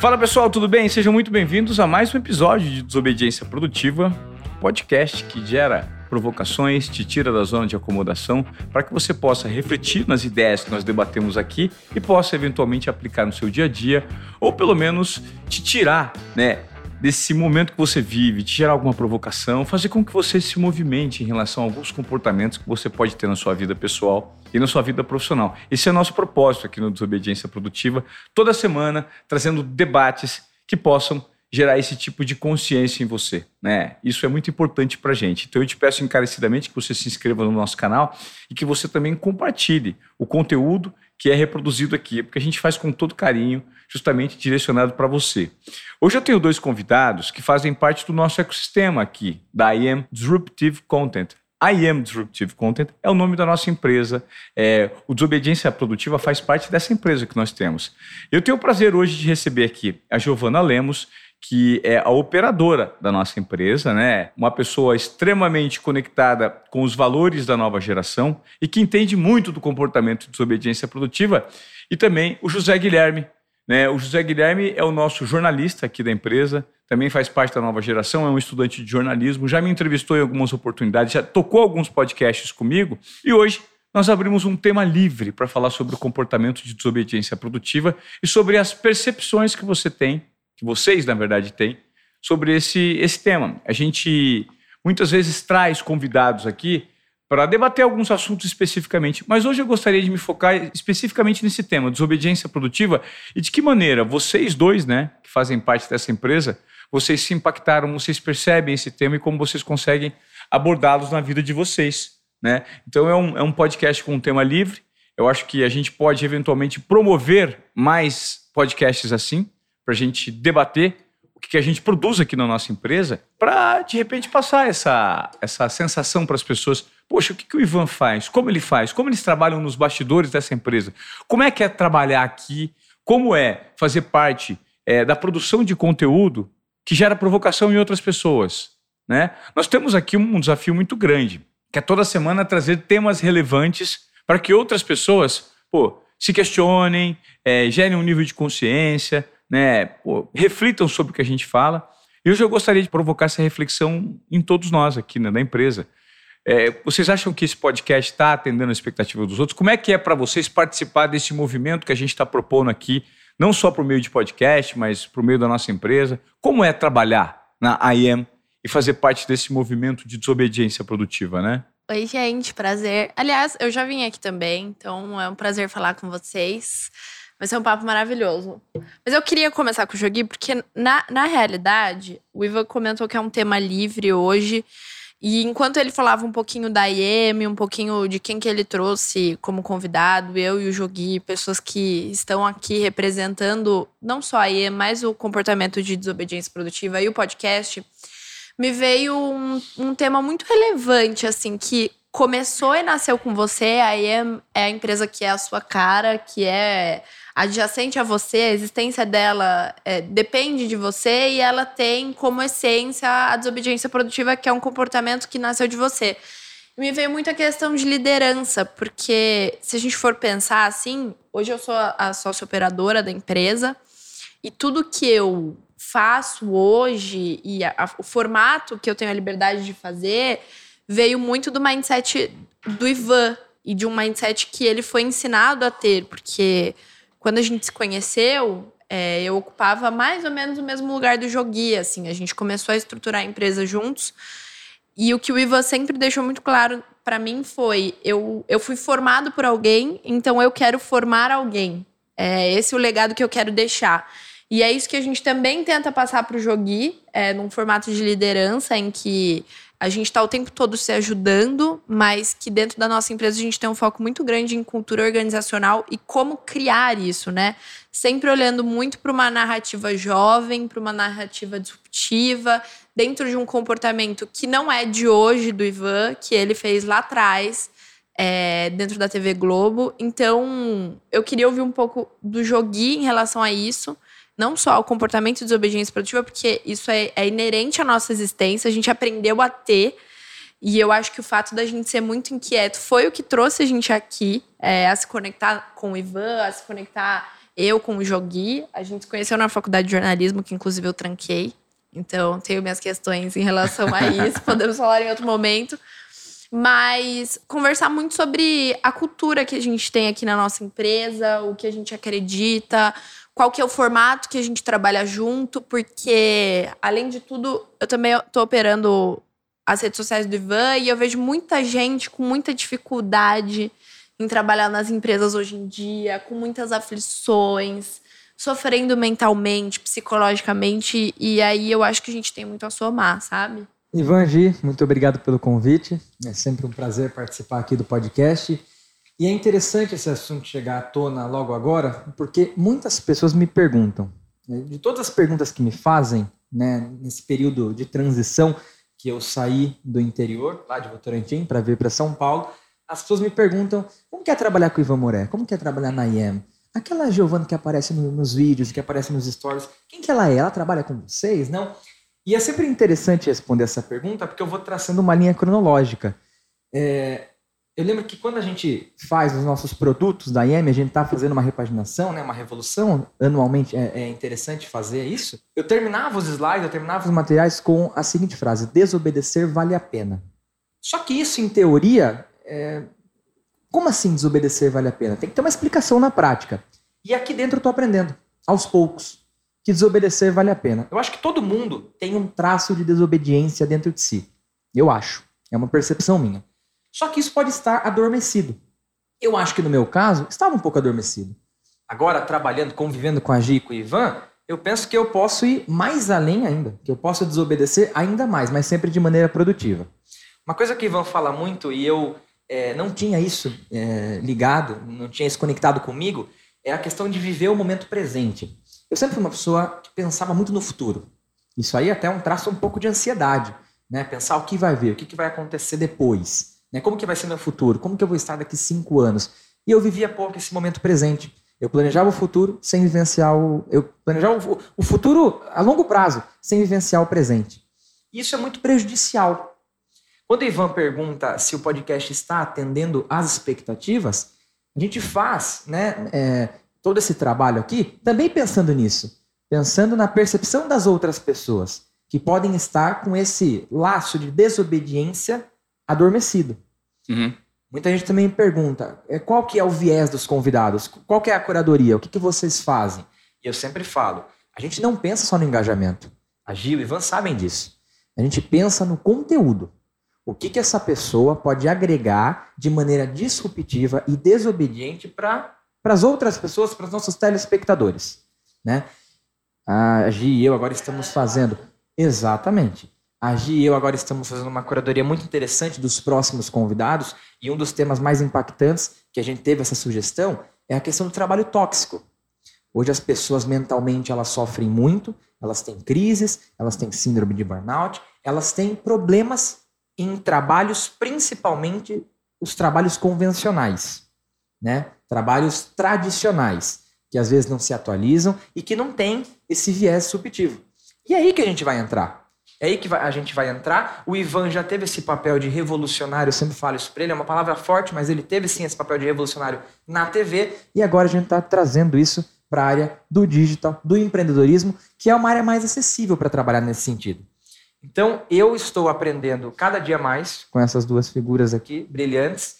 Fala pessoal, tudo bem? Sejam muito bem-vindos a mais um episódio de Desobediência Produtiva, podcast que gera provocações, te tira da zona de acomodação, para que você possa refletir nas ideias que nós debatemos aqui e possa eventualmente aplicar no seu dia a dia, ou pelo menos te tirar, né, desse momento que você vive, te gerar alguma provocação, fazer com que você se movimente em relação a alguns comportamentos que você pode ter na sua vida pessoal e na sua vida profissional. Esse é o nosso propósito aqui no Desobediência Produtiva, toda semana trazendo debates que possam gerar esse tipo de consciência em você, né? Isso é muito importante para gente. Então eu te peço encarecidamente que você se inscreva no nosso canal e que você também compartilhe o conteúdo que é reproduzido aqui, porque a gente faz com todo carinho, justamente direcionado para você. Hoje eu tenho dois convidados que fazem parte do nosso ecossistema aqui, da IM Disruptive Content. I Am Disruptive Content é o nome da nossa empresa. É, o Desobediência Produtiva faz parte dessa empresa que nós temos. Eu tenho o prazer hoje de receber aqui a Giovana Lemos, que é a operadora da nossa empresa, né? Uma pessoa extremamente conectada com os valores da nova geração e que entende muito do comportamento de desobediência produtiva. E também o José Guilherme, né? O José Guilherme é o nosso jornalista aqui da empresa, também faz parte da nova geração, é um estudante de jornalismo, já me entrevistou em algumas oportunidades, já tocou alguns podcasts comigo e hoje nós abrimos um tema livre para falar sobre o comportamento de desobediência produtiva e sobre as percepções que você tem que vocês, na verdade, têm sobre esse, esse tema. A gente muitas vezes traz convidados aqui para debater alguns assuntos especificamente, mas hoje eu gostaria de me focar especificamente nesse tema, desobediência produtiva, e de que maneira vocês dois, né, que fazem parte dessa empresa, vocês se impactaram, vocês percebem esse tema e como vocês conseguem abordá-los na vida de vocês, né? Então é um, é um podcast com um tema livre, eu acho que a gente pode eventualmente promover mais podcasts assim, para a gente debater o que a gente produz aqui na nossa empresa, para de repente passar essa, essa sensação para as pessoas. Poxa, o que, que o Ivan faz? Como ele faz? Como eles trabalham nos bastidores dessa empresa? Como é que é trabalhar aqui? Como é fazer parte é, da produção de conteúdo que gera provocação em outras pessoas? Né? Nós temos aqui um desafio muito grande, que é toda semana trazer temas relevantes para que outras pessoas pô, se questionem, é, gerem um nível de consciência, né, pô, reflitam sobre o que a gente fala. E hoje eu gostaria de provocar essa reflexão em todos nós aqui né, da empresa. É, vocês acham que esse podcast está atendendo a expectativa dos outros? Como é que é para vocês participar desse movimento que a gente está propondo aqui, não só por meio de podcast, mas por meio da nossa empresa? Como é trabalhar na IM e fazer parte desse movimento de desobediência produtiva, né? Oi, gente, prazer. Aliás, eu já vim aqui também, então é um prazer falar com vocês. Vai ser um papo maravilhoso. Mas eu queria começar com o joguinho, porque na, na realidade, o Ivan comentou que é um tema livre hoje. E enquanto ele falava um pouquinho da IEM, um pouquinho de quem que ele trouxe como convidado, eu e o Jogui, pessoas que estão aqui representando não só a IEM, mas o comportamento de desobediência produtiva e o podcast, me veio um, um tema muito relevante, assim, que começou e nasceu com você. A IEM é a empresa que é a sua cara, que é adjacente a você, a existência dela é, depende de você e ela tem como essência a desobediência produtiva, que é um comportamento que nasceu de você. Me veio muita questão de liderança, porque se a gente for pensar assim, hoje eu sou a sócia operadora da empresa e tudo que eu faço hoje e a, a, o formato que eu tenho a liberdade de fazer veio muito do mindset do Ivan e de um mindset que ele foi ensinado a ter, porque quando a gente se conheceu, é, eu ocupava mais ou menos o mesmo lugar do Jogui, assim. A gente começou a estruturar a empresa juntos. E o que o Ivan sempre deixou muito claro para mim foi: eu, eu fui formado por alguém, então eu quero formar alguém. É esse é o legado que eu quero deixar. E é isso que a gente também tenta passar para o Jogui, é, num formato de liderança em que a gente está o tempo todo se ajudando, mas que dentro da nossa empresa a gente tem um foco muito grande em cultura organizacional e como criar isso, né? Sempre olhando muito para uma narrativa jovem, para uma narrativa disruptiva, dentro de um comportamento que não é de hoje do Ivan, que ele fez lá atrás, é, dentro da TV Globo. Então, eu queria ouvir um pouco do Jogui em relação a isso não só o comportamento de desobediência produtiva, porque isso é, é inerente à nossa existência, a gente aprendeu a ter. E eu acho que o fato da gente ser muito inquieto foi o que trouxe a gente aqui, é, a se conectar com o Ivan, a se conectar Eu com o Jogui, a gente se conheceu na faculdade de jornalismo, que inclusive eu tranquei. Então, tenho minhas questões em relação a isso, podemos falar em outro momento. Mas conversar muito sobre a cultura que a gente tem aqui na nossa empresa, o que a gente acredita, qual que é o formato que a gente trabalha junto, porque, além de tudo, eu também estou operando as redes sociais do Ivan e eu vejo muita gente com muita dificuldade em trabalhar nas empresas hoje em dia, com muitas aflições, sofrendo mentalmente, psicologicamente, e aí eu acho que a gente tem muito a somar, sabe? Ivan Gi, muito obrigado pelo convite. É sempre um prazer participar aqui do podcast. E é interessante esse assunto chegar à tona logo agora, porque muitas pessoas me perguntam, né, de todas as perguntas que me fazem, né, nesse período de transição que eu saí do interior, lá de Votorantim, para vir para São Paulo, as pessoas me perguntam como que é trabalhar com o Ivan Moré, como que é trabalhar na IEM. Aquela Giovana que aparece no, nos vídeos, que aparece nos stories, quem que ela é? Ela trabalha com vocês? Não? E é sempre interessante responder essa pergunta, porque eu vou traçando uma linha cronológica. É, eu lembro que quando a gente faz os nossos produtos da IEM, a gente está fazendo uma repaginação, né, uma revolução, anualmente é, é, interessante fazer isso. Eu terminava os slides, eu terminava os materiais com a seguinte frase: desobedecer vale a pena. Só que isso, em teoria, é... como assim desobedecer vale a pena? Tem que ter uma explicação na prática. E aqui dentro eu estou aprendendo, aos poucos que desobedecer vale a pena. Eu acho que todo mundo tem um traço de desobediência dentro de si. Eu acho. É uma percepção minha. Só que isso pode estar adormecido. Eu acho que no meu caso, estava um pouco adormecido. Agora, trabalhando, convivendo com a Gi e com o Ivan, eu penso que eu posso ir mais além ainda, que eu posso desobedecer ainda mais, mas sempre de maneira produtiva. Uma coisa que o Ivan fala muito, e eu é, não tinha isso é, ligado, não tinha isso conectado comigo, é a questão de viver o momento presente. Eu sempre fui uma pessoa que pensava muito no futuro. Isso aí até é um traço um pouco de ansiedade, né? Pensar o que vai vir, o que, vai acontecer depois, né? Como que vai ser meu futuro? Como que eu vou estar daqui cinco anos? E eu vivia pouco esse momento presente. Eu planejava o futuro sem vivenciar o. Eu planejava o futuro a longo prazo, sem vivenciar o presente. Isso é muito prejudicial. Quando o Ivan pergunta se o podcast está atendendo às expectativas, a gente faz né, é, todo esse trabalho aqui também pensando nisso, pensando na percepção das outras pessoas que podem estar com esse laço de desobediência adormecido. Uhum. Muita gente também pergunta é, qual que é o viés dos convidados, qual que é a curadoria, o que, que vocês fazem? E eu sempre falo, a gente não pensa só no engajamento. A Gil e Ivan sabem disso. A gente pensa no conteúdo. O que, que essa pessoa pode agregar de maneira disruptiva e desobediente para para as outras pessoas, para os nossos telespectadores. Né? A Gi e eu agora estamos fazendo. Exatamente. A Gi e eu agora estamos fazendo uma curadoria muito interessante dos próximos convidados, e um dos temas mais impactantes que a gente teve essa sugestão é a questão do trabalho tóxico. Hoje as pessoas mentalmente elas sofrem muito, elas têm crises, elas têm síndrome de burnout, elas têm problemas em trabalhos, principalmente os trabalhos convencionais, né? trabalhos tradicionais, que às vezes não se atualizam e que não têm esse viés subjetivo. E é aí que a gente vai entrar. É aí que a gente vai entrar. O Ivan já teve esse papel de revolucionário, eu sempre falo isso para ele, é uma palavra forte, mas ele teve sim esse papel de revolucionário na TV. E agora a gente está trazendo isso para a área do digital, do empreendedorismo, que é uma área mais acessível para trabalhar nesse sentido. Então, eu estou aprendendo cada dia mais com essas duas figuras aqui, brilhantes,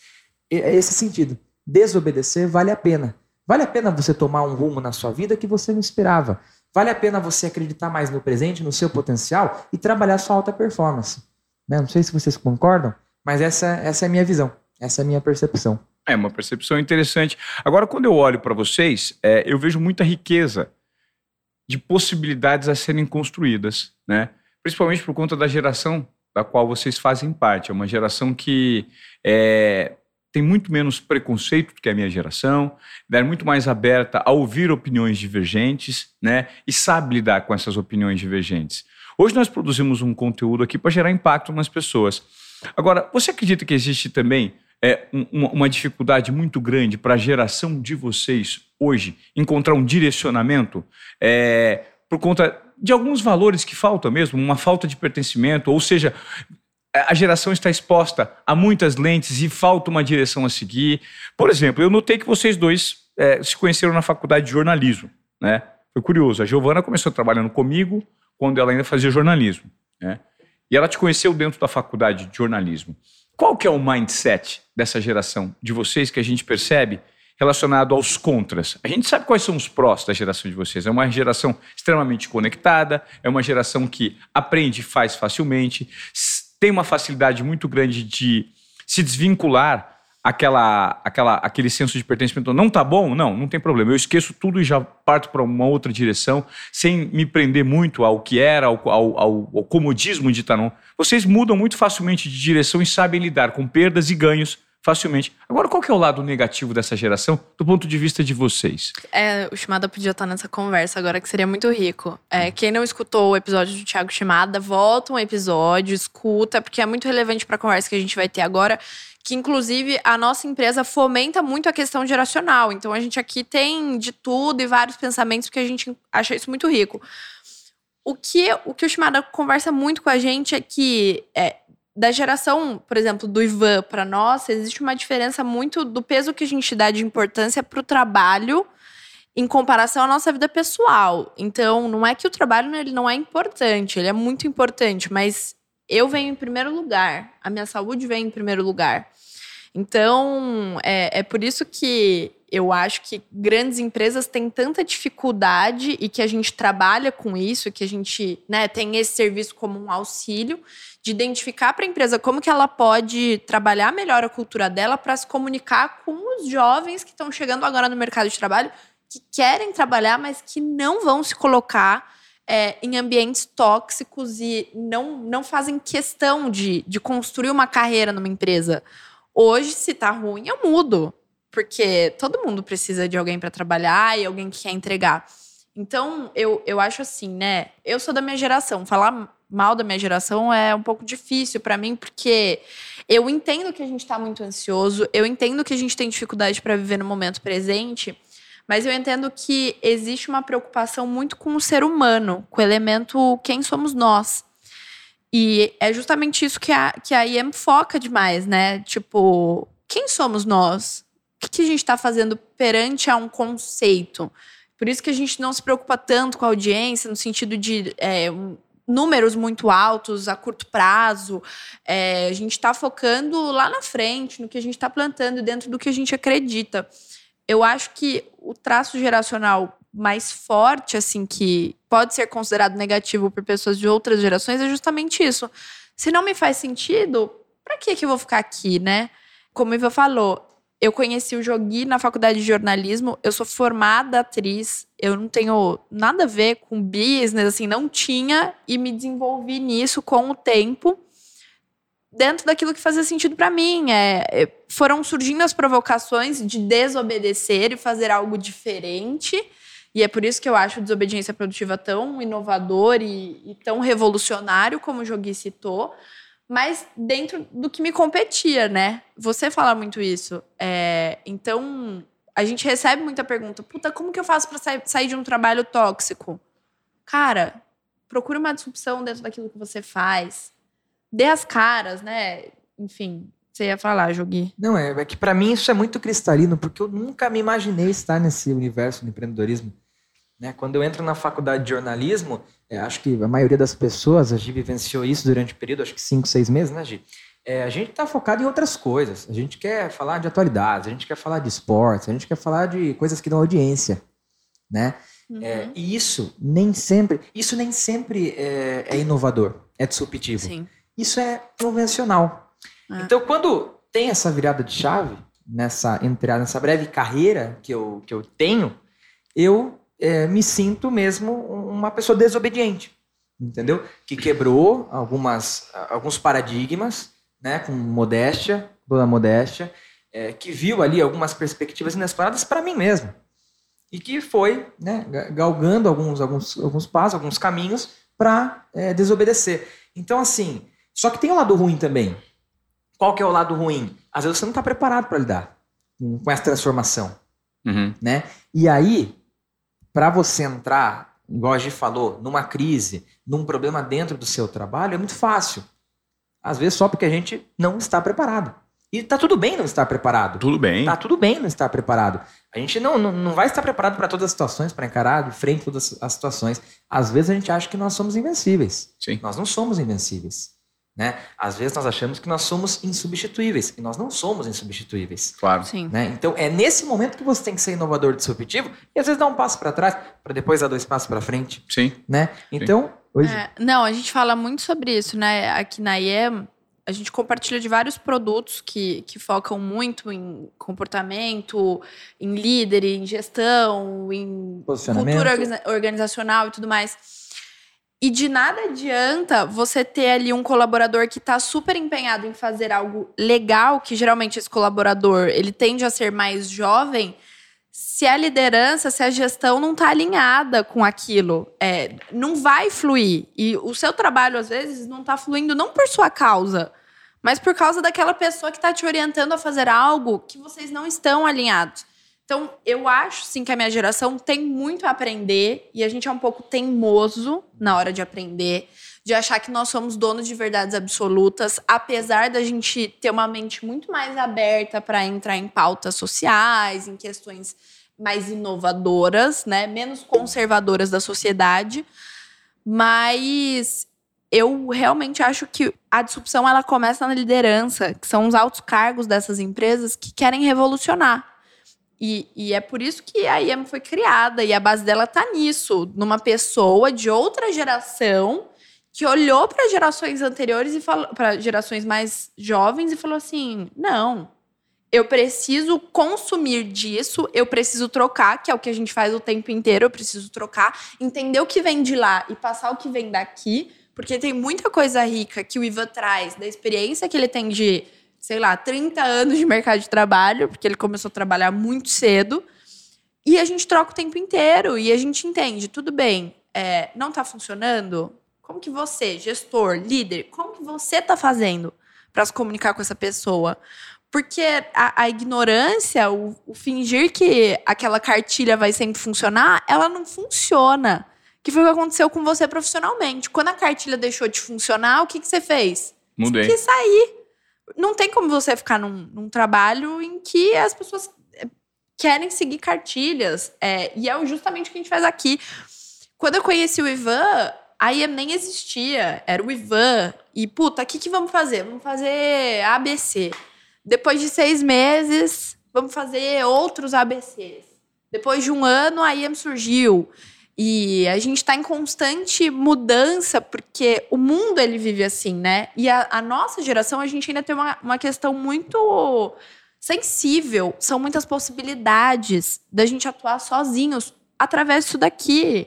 esse sentido desobedecer vale a pena. Vale a pena você tomar um rumo na sua vida que você não esperava. Vale a pena você acreditar mais no presente, no seu potencial e trabalhar sua alta performance. Né? Não sei se vocês concordam, mas essa, essa é a minha visão, essa é a minha percepção. É uma percepção interessante. Agora, quando eu olho para vocês, é, eu vejo muita riqueza de possibilidades a serem construídas, né? Principalmente por conta da geração da qual vocês fazem parte. É uma geração que é, tem muito menos preconceito do que a minha geração, é muito mais aberta a ouvir opiniões divergentes, né? E sabe lidar com essas opiniões divergentes. Hoje nós produzimos um conteúdo aqui para gerar impacto nas pessoas. Agora, você acredita que existe também é, um, uma dificuldade muito grande para a geração de vocês hoje encontrar um direcionamento é, por conta de alguns valores que faltam mesmo, uma falta de pertencimento, ou seja, a geração está exposta a muitas lentes e falta uma direção a seguir. Por exemplo, eu notei que vocês dois é, se conheceram na faculdade de jornalismo, né? Foi curioso. A Giovana começou trabalhando comigo quando ela ainda fazia jornalismo, né? E ela te conheceu dentro da faculdade de jornalismo. Qual que é o mindset dessa geração de vocês que a gente percebe relacionado aos contras? A gente sabe quais são os prós da geração de vocês. É uma geração extremamente conectada, é uma geração que aprende e faz facilmente, tem uma facilidade muito grande de se desvincular aquela, aquela, aquele senso de pertencimento. Não tá bom? Não, não tem problema. Eu esqueço tudo e já parto para uma outra direção, sem me prender muito ao que era, ao, ao, ao, comodismo de Tanon. Vocês mudam muito facilmente de direção e sabem lidar com perdas e ganhos facilmente. Agora, qual que é o lado negativo dessa geração, do ponto de vista de vocês? É, o Shimada podia estar nessa conversa agora, que seria muito rico. É, quem não escutou o episódio do Thiago Shimada, volta um episódio, escuta, porque é muito relevante para a conversa que a gente vai ter agora. Que, inclusive, a nossa empresa fomenta muito a questão geracional. Então, a gente aqui tem de tudo e vários pensamentos, porque a gente acha isso muito rico. O que o, que o Shimada conversa muito com a gente é que é, da geração, por exemplo, do Ivan para nós, existe uma diferença muito do peso que a gente dá de importância para o trabalho em comparação à nossa vida pessoal. Então, não é que o trabalho ele não é importante, ele é muito importante, mas eu venho em primeiro lugar, a minha saúde vem em primeiro lugar. Então, é, é por isso que eu acho que grandes empresas têm tanta dificuldade e que a gente trabalha com isso, que a gente né, tem esse serviço como um auxílio de identificar para a empresa como que ela pode trabalhar melhor a cultura dela para se comunicar com os jovens que estão chegando agora no mercado de trabalho, que querem trabalhar, mas que não vão se colocar é, em ambientes tóxicos e não, não fazem questão de, de construir uma carreira numa empresa. Hoje, se tá ruim, eu mudo. Porque todo mundo precisa de alguém para trabalhar e alguém que quer entregar. Então, eu, eu acho assim, né? Eu sou da minha geração. Falar mal da minha geração é um pouco difícil para mim, porque eu entendo que a gente está muito ansioso, eu entendo que a gente tem dificuldade para viver no momento presente, mas eu entendo que existe uma preocupação muito com o ser humano, com o elemento quem somos nós. E é justamente isso que a, que a IEM foca demais, né? Tipo, quem somos nós? O que, que a gente está fazendo perante a um conceito? Por isso que a gente não se preocupa tanto com a audiência, no sentido de é, números muito altos a curto prazo. É, a gente está focando lá na frente, no que a gente está plantando, dentro do que a gente acredita. Eu acho que o traço geracional mais forte, assim, que pode ser considerado negativo por pessoas de outras gerações, é justamente isso. Se não me faz sentido, para que, que eu vou ficar aqui, né? Como o Iva falou, eu conheci o Jogui na faculdade de jornalismo. Eu sou formada atriz. Eu não tenho nada a ver com business, assim, não tinha. E me desenvolvi nisso com o tempo, dentro daquilo que fazia sentido para mim. É, é, foram surgindo as provocações de desobedecer e fazer algo diferente. E é por isso que eu acho desobediência produtiva tão inovador e, e tão revolucionário, como o Jogui citou mas dentro do que me competia, né? Você fala muito isso. É, então, a gente recebe muita pergunta: puta, como que eu faço para sair, de um trabalho tóxico? Cara, procure uma disrupção dentro daquilo que você faz. Dê as caras, né? Enfim, você ia falar, Jogui. Não, é, é que para mim isso é muito cristalino, porque eu nunca me imaginei estar nesse universo do empreendedorismo. Né? Quando eu entro na faculdade de jornalismo, é, acho que a maioria das pessoas, a Gi vivenciou isso durante o período, acho que cinco, seis meses, né, Gi? É, a gente está focado em outras coisas. A gente quer falar de atualidades, a gente quer falar de esportes, a gente quer falar de coisas que dão audiência, né? Uhum. É, e isso nem sempre, isso nem sempre é, é inovador, é disruptivo. Sim. Isso é convencional. É. Então, quando tem essa virada de chave nessa entrada, nessa breve carreira que eu, que eu tenho, eu é, me sinto mesmo uma pessoa desobediente, entendeu? Que quebrou algumas, alguns paradigmas, né, com modéstia, toda modéstia, é, que viu ali algumas perspectivas inesperadas para mim mesmo e que foi né, galgando alguns, alguns, alguns passos, alguns caminhos para é, desobedecer. Então, assim, só que tem um lado ruim também. Qual que é o lado ruim? Às vezes você não está preparado para lidar com, com essa transformação. Uhum. Né? E aí, para você entrar, igual a gente falou, numa crise, num problema dentro do seu trabalho, é muito fácil. Às vezes só porque a gente não está preparado. E tá tudo bem não estar preparado. Tudo bem. Tá tudo bem não estar preparado. A gente não, não, não vai estar preparado para todas as situações, para encarar de frente todas as situações. Às vezes a gente acha que nós somos invencíveis. Sim. Nós não somos invencíveis. Né? Às vezes nós achamos que nós somos insubstituíveis. E nós não somos insubstituíveis. Claro. Sim. Né? Então é nesse momento que você tem que ser inovador, disruptivo, e às vezes dar um passo para trás, para depois dar dois passos para frente. Sim. Né? Então, hoje. É, não, a gente fala muito sobre isso, né? Aqui na IEM, a gente compartilha de vários produtos que, que focam muito em comportamento, em líder, em gestão, em cultura organiza- organizacional e tudo mais. E de nada adianta você ter ali um colaborador que está super empenhado em fazer algo legal, que geralmente esse colaborador ele tende a ser mais jovem, se a liderança, se a gestão não está alinhada com aquilo, é, não vai fluir. E o seu trabalho, às vezes, não está fluindo não por sua causa, mas por causa daquela pessoa que está te orientando a fazer algo que vocês não estão alinhados. Então, eu acho, sim, que a minha geração tem muito a aprender e a gente é um pouco teimoso na hora de aprender, de achar que nós somos donos de verdades absolutas, apesar da gente ter uma mente muito mais aberta para entrar em pautas sociais, em questões mais inovadoras, né, menos conservadoras da sociedade. Mas eu realmente acho que a disrupção ela começa na liderança, que são os altos cargos dessas empresas que querem revolucionar. E, e, é por isso que a IEM foi criada. E a base dela tá nisso, numa pessoa de outra geração que olhou para gerações anteriores e falou para gerações mais jovens e falou assim: não, eu preciso consumir disso, eu preciso trocar, que é o que a gente faz o tempo inteiro, eu preciso trocar, entender o que vem de lá e passar o que vem daqui, porque tem muita coisa rica que o Ivan traz, da experiência que ele tem de sei lá, 30 anos de mercado de trabalho, porque ele começou a trabalhar muito cedo. E a gente troca o tempo inteiro e a gente entende, tudo bem, é, não está funcionando? Como que você, gestor, líder, como que você está fazendo para se comunicar com essa pessoa? Porque a, a ignorância, o, o, fingir que aquela cartilha vai sempre funcionar, ela não funciona. Que foi o que aconteceu com você profissionalmente. Quando a cartilha deixou de funcionar, o que, que você fez? Mudei. Você quis sair não tem como você ficar num, num, trabalho em que as pessoas eh, querem seguir cartilhas. É, e é justamente o que a gente faz aqui. Quando eu conheci o Ivan, a IEM nem existia. Era o Ivan. E, puta, o que, que vamos fazer? Vamos fazer ABC. Depois de seis meses, vamos fazer outros ABCs. Depois de um ano, a IEM surgiu. E a gente está em constante mudança, porque o mundo ele vive assim, né? E a, a nossa geração, a gente ainda tem uma, uma questão muito sensível. São muitas possibilidades da gente atuar sozinhos através disso daqui.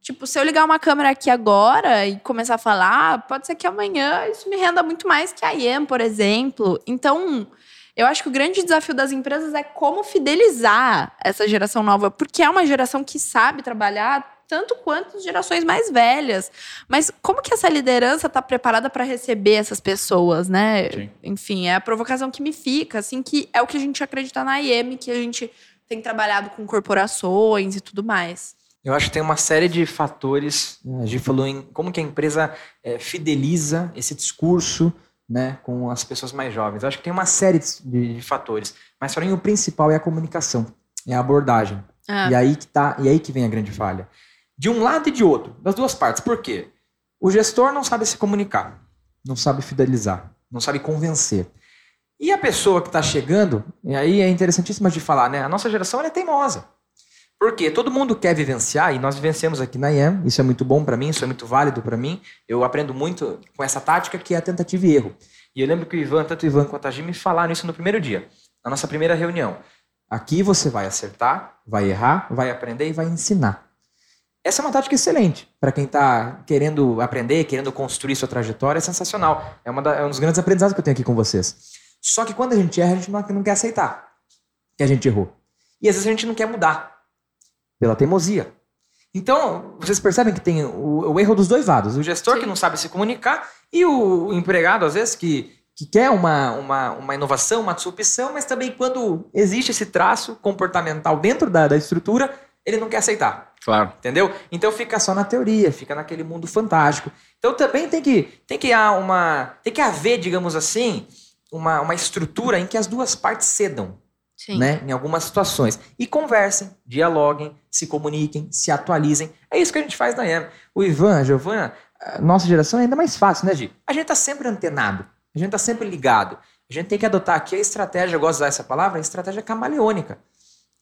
Tipo, se eu ligar uma câmera aqui agora e começar a falar, pode ser que amanhã isso me renda muito mais que a IEM, por exemplo. Então, eu acho que o grande desafio das empresas é como fidelizar essa geração nova, porque é uma geração que sabe trabalhar tanto quanto as gerações mais velhas. Mas como que essa liderança está preparada para receber essas pessoas, né? Sim. Enfim, é a provocação que me fica, assim, que é o que a gente acredita na IEM, que a gente tem trabalhado com corporações e tudo mais. Eu acho que tem uma série de fatores. né? A gente falou em como que a empresa é, fideliza esse discurso né, com as pessoas mais jovens. Eu acho que tem uma série de, de fatores. Mas para mim o principal é a comunicação, é a abordagem. Ah. E aí que tá, e aí que vem a grande falha. De um lado e de outro, das duas partes. Por quê? O gestor não sabe se comunicar, não sabe fidelizar, não sabe convencer. E a pessoa que está chegando, e aí é interessantíssimo de falar, né? A nossa geração é teimosa. Porque todo mundo quer vivenciar, e nós vivenciamos aqui na IEM, isso é muito bom para mim, isso é muito válido para mim. Eu aprendo muito com essa tática que é a tentativa e erro. E eu lembro que o Ivan, tanto o Ivan quanto a Gi me falaram isso no primeiro dia, na nossa primeira reunião. Aqui você vai acertar, vai errar, vai aprender e vai ensinar. Essa é uma tática excelente para quem está querendo aprender, querendo construir sua trajetória, é sensacional. É, da, é um dos grandes aprendizados que eu tenho aqui com vocês. Só que quando a gente erra, a gente não, não quer aceitar que a gente errou. E às vezes a gente não quer mudar pela teimosia. Então, vocês percebem que tem o, o erro dos dois lados. O gestor Sim. que não sabe se comunicar e o, empregado, às vezes, que, que quer uma, uma, uma inovação, uma disrupção, mas também quando existe esse traço comportamental dentro da, da estrutura, ele não quer aceitar. Claro. Entendeu? Então fica só na teoria, fica naquele mundo fantástico. Então também tem que, tem que, há uma, tem que haver, digamos assim, uma, uma estrutura em que as duas partes cedam, Sim. né? Em algumas situações. E conversem, dialoguem, se comuniquem, se atualizem. É isso que a gente faz na IAM. O Ivan, a Giovana, a nossa geração é ainda mais fácil, né, Gi? A gente tá sempre antenado, a gente tá sempre ligado. A gente tem que adotar aqui a estratégia, eu gosto de usar essa palavra, a estratégia camaleônica.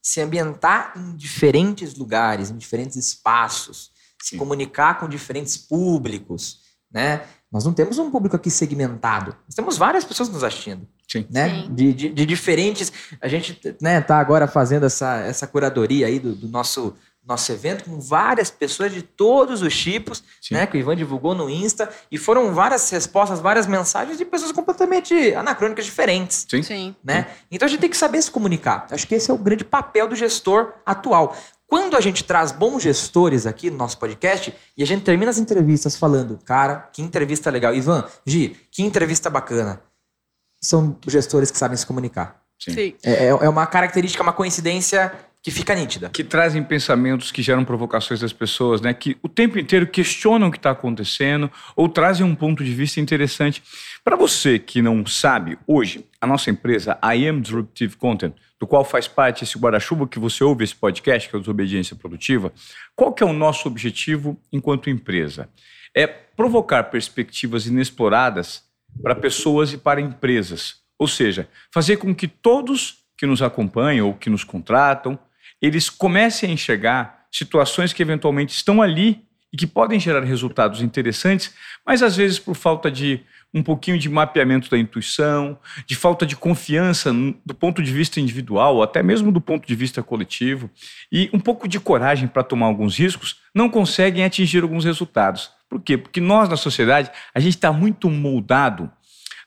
Se ambientar em diferentes lugares, em diferentes espaços, se Sim. comunicar com diferentes públicos, né? Nós não temos um público aqui segmentado. Nós temos várias pessoas nos assistindo Sim. né? Sim. De, de, de diferentes. A gente né, tá agora fazendo essa, essa curadoria aí do, do nosso, nosso evento com várias pessoas de todos os tipos, Sim. né? Que o Ivan divulgou no Insta. E foram várias respostas, várias mensagens de pessoas completamente anacrônicas diferentes. Sim. Sim. Né? Então a gente tem que saber se comunicar. Acho que esse é o grande papel do gestor atual. Quando a gente traz bons gestores aqui no nosso podcast e a gente termina as entrevistas falando, cara, que entrevista legal. Ivan, Gi, que entrevista bacana. São gestores que sabem se comunicar. Sim. Sim. É, é uma característica, uma coincidência que fica nítida. que trazem pensamentos que geram provocações das pessoas, né? Que o tempo inteiro questionam o que está acontecendo ou trazem um ponto de vista interessante. Para você que não sabe, hoje a nossa empresa, a I Am Disruptive Content, do qual faz parte esse guarda-chuva que você ouve esse podcast, que é o Desobediência Produtiva, qual que é o nosso objetivo enquanto empresa? É provocar perspectivas inexploradas para pessoas e para empresas. Ou seja, fazer com que todos que nos acompanham ou que nos contratam, eles comecem a enxergar situações que eventualmente estão ali e que podem gerar resultados interessantes, mas às vezes por falta de um pouquinho de mapeamento da intuição, de falta de confiança do ponto de vista individual, até mesmo do ponto de vista coletivo, e um pouco de coragem para tomar alguns riscos, não conseguem atingir alguns resultados. Por quê? Porque nós, na sociedade, a gente está muito moldado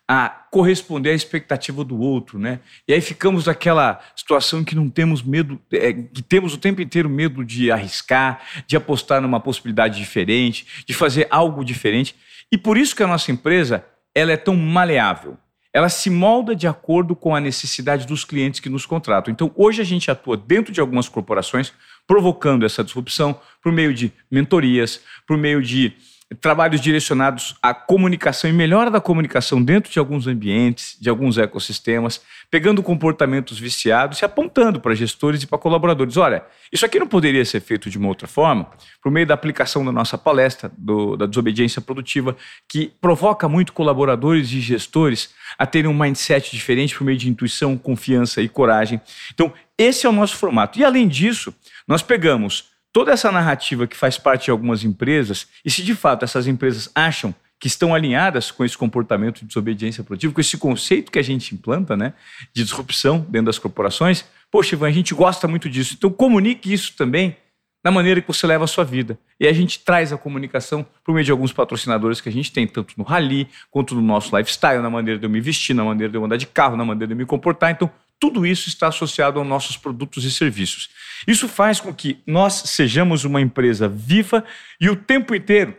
a corresponder à expectativa do outro, né? E aí ficamos naquela situação que não temos medo, é, que temos o tempo inteiro medo de arriscar, de apostar numa possibilidade diferente, de fazer algo diferente. E por isso que a nossa empresa ela é tão maleável. Ela se molda de acordo com a necessidade dos clientes que nos contratam. Então, hoje a gente atua dentro de algumas corporações, provocando essa disrupção por meio de mentorias, por meio de trabalhos direcionados à comunicação e melhora da comunicação dentro de alguns ambientes, de alguns ecossistemas, pegando comportamentos viciados e apontando para gestores e para colaboradores. Olha, isso aqui não poderia ser feito de uma outra forma, por meio da aplicação da nossa palestra, do- da desobediência produtiva, que provoca muito colaboradores e gestores a terem um mindset diferente por meio de intuição, confiança e coragem. Então, esse é o nosso formato. E além disso, nós pegamos toda essa narrativa que faz parte de algumas empresas, e se de fato essas empresas acham que estão alinhadas com esse comportamento de desobediência produtiva, com esse conceito que a gente implanta, né, de disrupção dentro das corporações, poxa, Ivan, a gente gosta muito disso. Então comunique isso também na maneira que você leva a sua vida. E a gente traz a comunicação por meio de alguns patrocinadores que a gente tem, tanto no Rally, quanto no nosso lifestyle, na maneira de eu me vestir, na maneira de eu andar de carro, na maneira de eu me comportar. Então, tudo isso está associado aos nossos produtos e serviços. Isso faz com que nós sejamos uma empresa viva e o tempo inteiro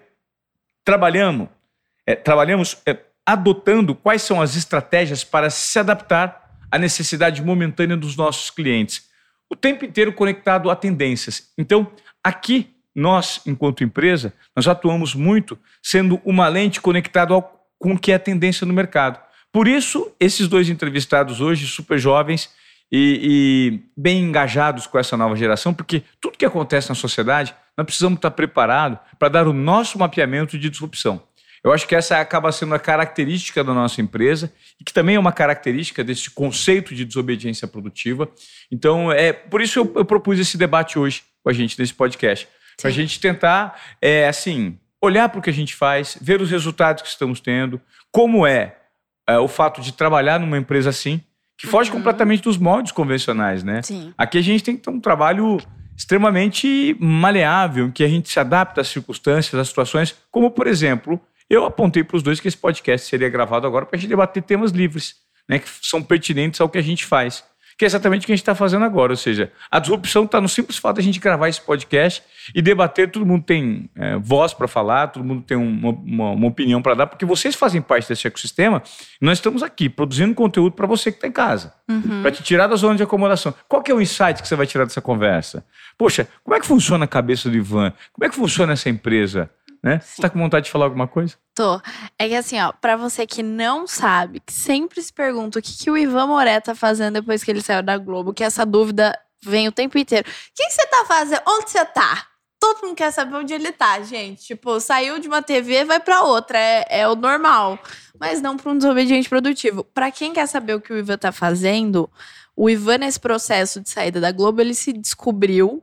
trabalhamos, é, trabalhamos é, adotando quais são as estratégias para se adaptar à necessidade momentânea dos nossos clientes. O tempo inteiro conectado a tendências. Então, aqui, nós, enquanto empresa, nós atuamos muito sendo uma lente conectada com o que é a tendência no mercado. Por isso, esses dois entrevistados hoje, super jovens e, e bem engajados com essa nova geração, porque tudo que acontece na sociedade, nós precisamos estar preparados para dar o nosso mapeamento de disrupção. Eu acho que essa acaba sendo a característica da nossa empresa e que também é uma característica desse conceito de desobediência produtiva. Então, é por isso eu, eu propus esse debate hoje com a gente nesse podcast, para a gente tentar, é, assim, olhar para o que a gente faz, ver os resultados que estamos tendo, como é, é, o fato de trabalhar numa empresa assim, que foge Uhum. completamente dos moldes convencionais, né? Sim. Aqui a gente tem que ter um trabalho extremamente maleável, em que a gente se adapta às circunstâncias, às situações, como, por exemplo, eu apontei para os dois que esse podcast seria gravado agora para a gente debater temas livres, né, que são pertinentes ao que a gente faz. Que é exatamente o que a gente está fazendo agora. Ou seja, a disrupção está no simples fato de a gente gravar esse podcast e debater. Todo mundo tem é, voz para falar, todo mundo tem uma, uma- uma opinião para dar, porque vocês fazem parte desse ecossistema nós estamos aqui produzindo conteúdo para você que está em casa Uhum. para te tirar da zona de acomodação. Qual que é o insight que você vai tirar dessa conversa? Poxa, como é que funciona a cabeça do Ivan? Como é que funciona essa empresa? Né? Você tá com vontade de falar alguma coisa? Tô. É que assim, ó, pra você que não sabe, que sempre se pergunta o que, que o Ivan Moré tá fazendo depois que ele saiu da Globo, que essa dúvida vem o tempo inteiro. O que, que você tá fazendo? Onde você tá? Todo mundo quer saber onde ele tá, gente. Tipo, saiu de uma TV, vai pra outra. É, é o normal. Mas não pra um desobediente produtivo. Pra quem quer saber o que o Ivan tá fazendo, o Ivan, nesse processo de saída da Globo, ele se descobriu.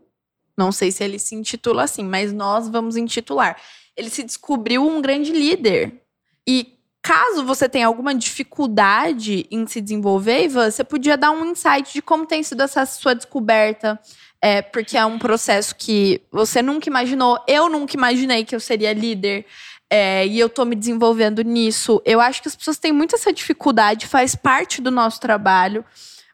Não sei se ele se intitula assim, mas nós vamos intitular. Ele se descobriu um grande líder. E caso você tenha alguma dificuldade em se desenvolver, Ivan, você podia dar um insight de como tem sido essa sua descoberta. É, porque é um processo que você nunca imaginou. Eu nunca imaginei que eu seria líder. É, e eu tô me desenvolvendo nisso. Eu acho que as pessoas têm muito essa dificuldade, faz parte do nosso trabalho.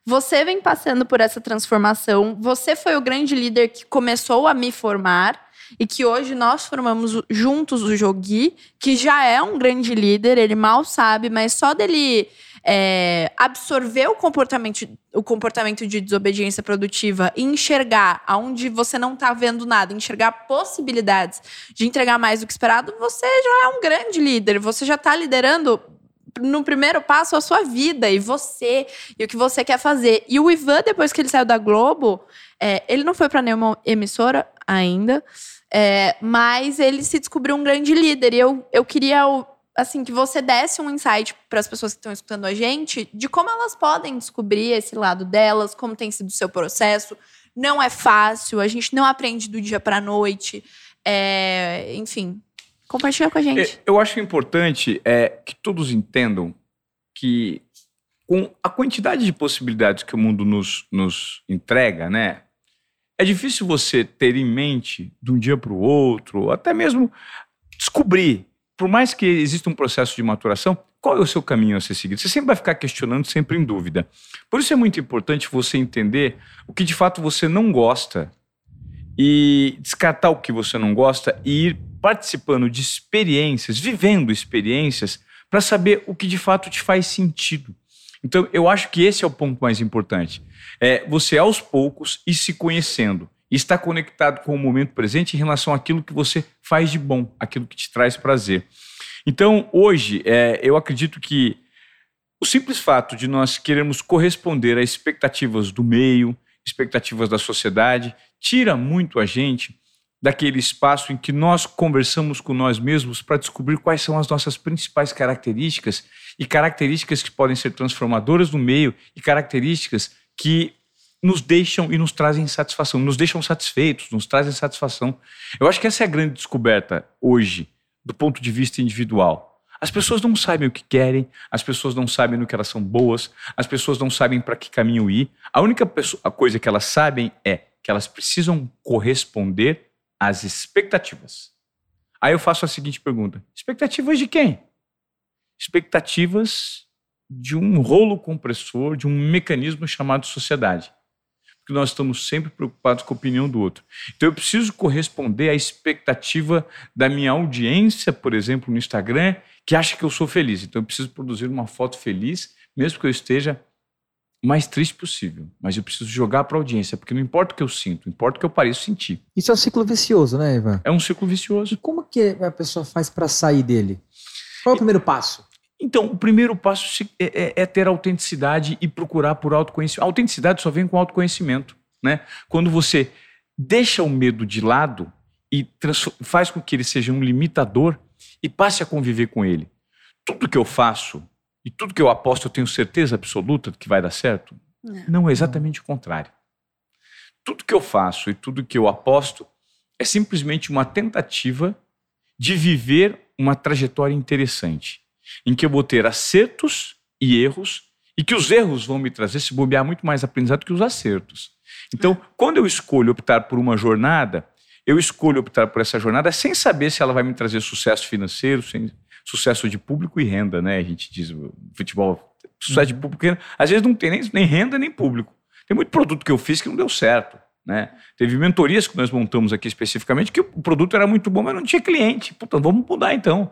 Você vem passando por essa transformação. Você foi o grande líder que começou a me formar e que hoje nós formamos juntos o Jogi, que já é um grande líder, ele mal sabe, mas só dele é, absorver o comportamento, o comportamento de desobediência produtiva e enxergar aonde você não está vendo nada, enxergar possibilidades de entregar mais do que esperado, você já é um grande líder, você já está liderando no primeiro passo a sua vida e você e o que você quer fazer. E o Ivan, depois que ele saiu da Globo, é, ele não foi para nenhuma emissora ainda, é, mas ele se descobriu um grande líder. E eu, eu queria assim que você desse um insight para as pessoas que estão escutando a gente de como elas podem descobrir esse lado delas, como tem sido o seu processo. Não é fácil, a gente não aprende do dia para a noite. É, enfim, Compartilha com a gente. É, eu acho importante é, que todos entendam que com a quantidade de possibilidades que o mundo nos, nos entrega, né? É difícil você ter em mente de um dia para o outro, até mesmo descobrir, por mais que exista um processo de maturação, qual é o seu caminho a ser seguido. Você sempre vai ficar questionando, sempre em dúvida. Por isso é muito importante você entender o que de fato você não gosta e descartar o que você não gosta e ir participando de experiências, vivendo experiências, para saber o que de fato te faz sentido. Então, eu acho que esse é o ponto mais importante. É você, aos poucos, ir se conhecendo e estar conectado com o momento presente em relação àquilo que você faz de bom, aquilo que te traz prazer. Então, hoje, é, eu acredito que o simples fato de nós queremos corresponder às expectativas do meio, expectativas da sociedade, tira muito a gente daquele espaço em que nós conversamos com nós mesmos para descobrir quais são as nossas principais características e características que podem ser transformadoras no meio e características que nos deixam e nos trazem satisfação, nos deixam satisfeitos, nos trazem satisfação. Eu acho que essa é a grande descoberta hoje, do ponto de vista individual. As pessoas não sabem o que querem, as pessoas não sabem no que elas são boas, as pessoas não sabem para que caminho ir. A única pessoa, a coisa que elas sabem é que elas precisam corresponder as expectativas. Aí eu faço a seguinte pergunta: expectativas de quem? Expectativas de um rolo compressor, de um mecanismo chamado sociedade. Porque nós estamos sempre preocupados com a opinião do outro. Então eu preciso corresponder à expectativa da minha audiência, por exemplo, no Instagram, que acha que eu sou feliz. Então eu preciso produzir uma foto feliz, mesmo que eu esteja mais triste possível, mas eu preciso jogar para a audiência, porque não importa o que eu sinto, importa o que eu pareço sentir. Isso é um ciclo vicioso, né, Ivan? É um ciclo vicioso. E como que a pessoa faz para sair dele? Qual é o primeiro passo? Então, o primeiro passo é, é, é ter autenticidade e procurar por autoconhecimento. A autenticidade só vem com autoconhecimento, né? Quando você deixa o medo de lado e faz com que ele seja um limitador e passe a conviver com ele. Tudo que eu faço, e tudo que eu aposto eu tenho certeza absoluta de que vai dar certo? Não, Não é exatamente o contrário. Tudo que eu faço e tudo que eu aposto é simplesmente uma tentativa de viver uma trajetória interessante, em que eu vou ter acertos e erros, e que os erros vão me trazer, se bobear, muito mais aprendizado que os acertos. Então, é. quando eu escolho optar por uma jornada, eu escolho optar por essa jornada sem saber se ela vai me trazer sucesso financeiro, sem, sucesso de público e renda, né? A gente diz futebol, sucesso de uhum. público e renda. Às vezes não tem nem, nem renda nem público. Tem muito produto que eu fiz que não deu certo. Né? Teve mentorias que nós montamos aqui especificamente que o produto era muito bom, mas não tinha cliente. Puta, vamos mudar então.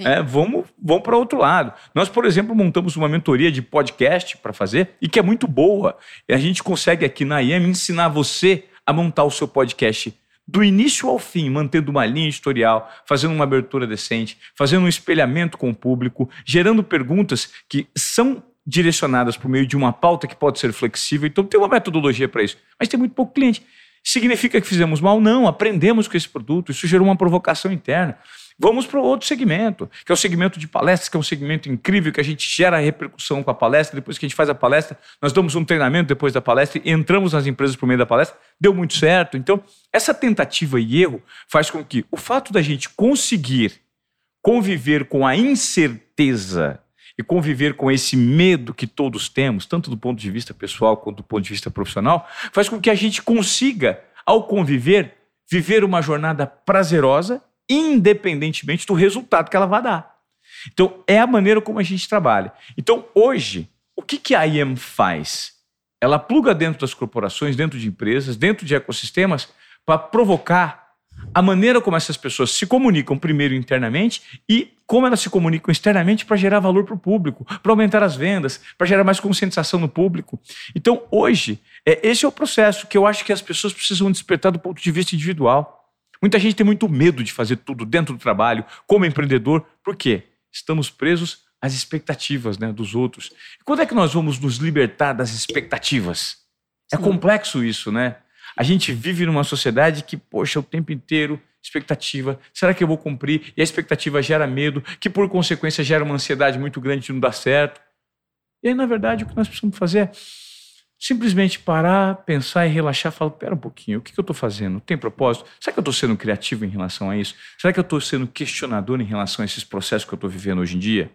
É, vamos vamos para outro lado. Nós, por exemplo, montamos uma mentoria de podcast para fazer e que é muito boa. E a gente consegue aqui na IEM ensinar você a montar o seu podcast do início ao fim, mantendo uma linha editorial, fazendo uma abertura decente, fazendo um espelhamento com o público, gerando perguntas que são direcionadas por meio de uma pauta que pode ser flexível. Então, tem uma metodologia para isso. Mas tem muito pouco cliente. Significa que fizemos mal? Não, aprendemos com esse produto. Isso gerou uma provocação interna. Vamos para outro segmento, que é o segmento de palestras, que é um segmento incrível, que a gente gera repercussão com a palestra. Depois que a gente faz a palestra, nós damos um treinamento depois da palestra e entramos nas empresas por meio da palestra. Deu muito certo. Então, essa tentativa e erro faz com que o fato da gente conseguir conviver com a incerteza e conviver com esse medo que todos temos, tanto do ponto de vista pessoal quanto do ponto de vista profissional, faz com que a gente consiga, ao conviver, viver uma jornada prazerosa independentemente do resultado que ela vai dar. Então, é a maneira como a gente trabalha. Então, hoje, o que, que a IEM faz? Ela pluga dentro das corporações, dentro de empresas, dentro de ecossistemas, para provocar a maneira como essas pessoas se comunicam primeiro internamente e como elas se comunicam externamente para gerar valor para o público, para aumentar as vendas, para gerar mais conscientização no público. Então, hoje, é, esse é o processo que eu acho que as pessoas precisam despertar do ponto de vista individual. Muita gente tem muito medo de fazer tudo dentro do trabalho, como empreendedor, por quê? Estamos presos às expectativas né, dos outros. E quando é que nós vamos nos libertar das expectativas? É complexo isso, né? A gente vive numa sociedade que, poxa, o tempo inteiro, expectativa, será que eu vou cumprir? E a expectativa gera medo, que por consequência gera uma ansiedade muito grande de não dar certo. E aí, na verdade, o que nós precisamos fazer é simplesmente parar, pensar e relaxar, falar, pera um pouquinho, o que eu estou fazendo? Tem propósito? Será que eu estou sendo criativo em relação a isso? Será que eu estou sendo questionador em relação a esses processos que eu estou vivendo hoje em dia?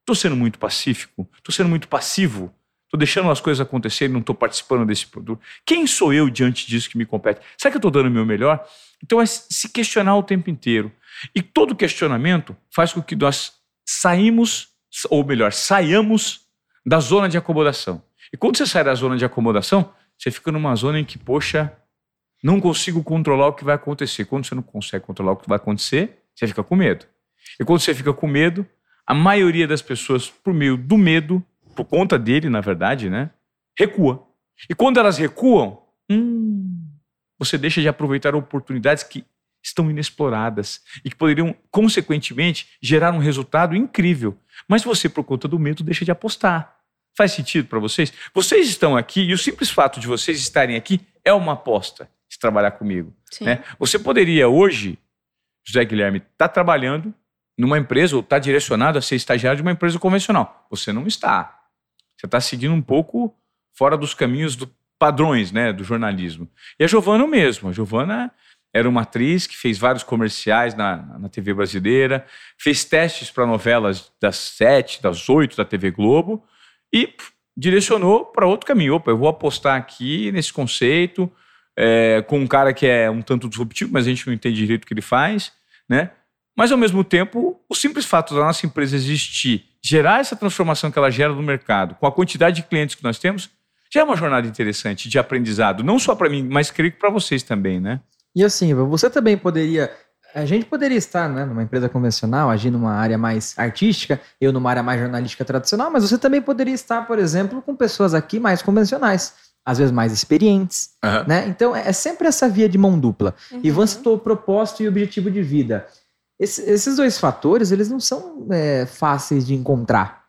Estou sendo muito pacífico? Estou sendo muito passivo? Estou deixando as coisas acontecerem não estou participando desse produto? Quem sou eu diante disso que me compete? Será que eu estou dando o meu melhor? Então é se questionar o tempo inteiro. E todo questionamento faz com que nós saímos, ou melhor, saiamos da zona de acomodação. E quando você sai da zona de acomodação, você fica numa zona em que, poxa, não consigo controlar o que vai acontecer. Quando você não consegue controlar o que vai acontecer, você fica com medo. E quando você fica com medo, a maioria das pessoas, por meio do medo, por conta dele, na verdade, né, recua. E quando elas recuam, hum, você deixa de aproveitar oportunidades que estão inexploradas e que poderiam, consequentemente, gerar um resultado incrível. Mas você, por conta do medo, deixa de apostar. Faz sentido para vocês? Vocês estão aqui e o simples fato de vocês estarem aqui é uma aposta de trabalhar comigo. Né? Você poderia hoje, José Guilherme, estar tá trabalhando numa empresa ou estar tá direcionado a ser estagiário de uma empresa convencional. Você não está. Você está seguindo um pouco fora dos caminhos do padrões né, do jornalismo. E a Giovana o mesmo. A Giovana era uma atriz que fez vários comerciais na, na TV brasileira, fez testes para novelas das sete, das oito da TV Globo, e direcionou para outro caminho. Opa, eu vou apostar aqui nesse conceito, é, com um cara que é um tanto disruptivo, mas a gente não entende direito o que ele faz, né? Mas, ao mesmo tempo, o simples fato da nossa empresa existir, gerar essa transformação que ela gera no mercado, com a quantidade de clientes que nós temos, já é uma jornada interessante de aprendizado, não só para mim, mas creio que para vocês também, né? E assim, você também poderia a gente poderia estar né, numa empresa convencional, agir numa área mais artística, eu numa área mais jornalística tradicional, mas você também poderia estar, por exemplo, com pessoas aqui mais convencionais, às vezes mais experientes. Uhum. Né? Então é, é sempre essa via de mão dupla. Uhum. Ivan citou o propósito e objetivo de vida. Esse, esses dois fatores, eles não são é, fáceis de encontrar.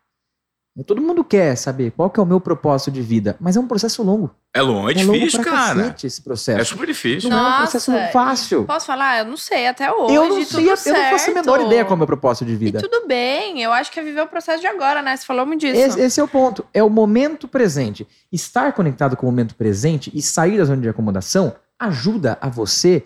Todo mundo quer saber qual que é o meu propósito de vida, mas é um processo longo. É longo, é, é difícil, longo cara. esse processo. É super difícil. Não Nossa, é um processo fácil. Posso falar? Eu não sei até hoje. Eu não sei, eu certo. não faço a menor ideia qual é o meu propósito de vida. E tudo bem, eu acho que é viver o processo de agora, né? Você falou muito disso. Esse, esse é o ponto. É o momento presente. Estar conectado com o momento presente e sair da zona de acomodação ajuda a você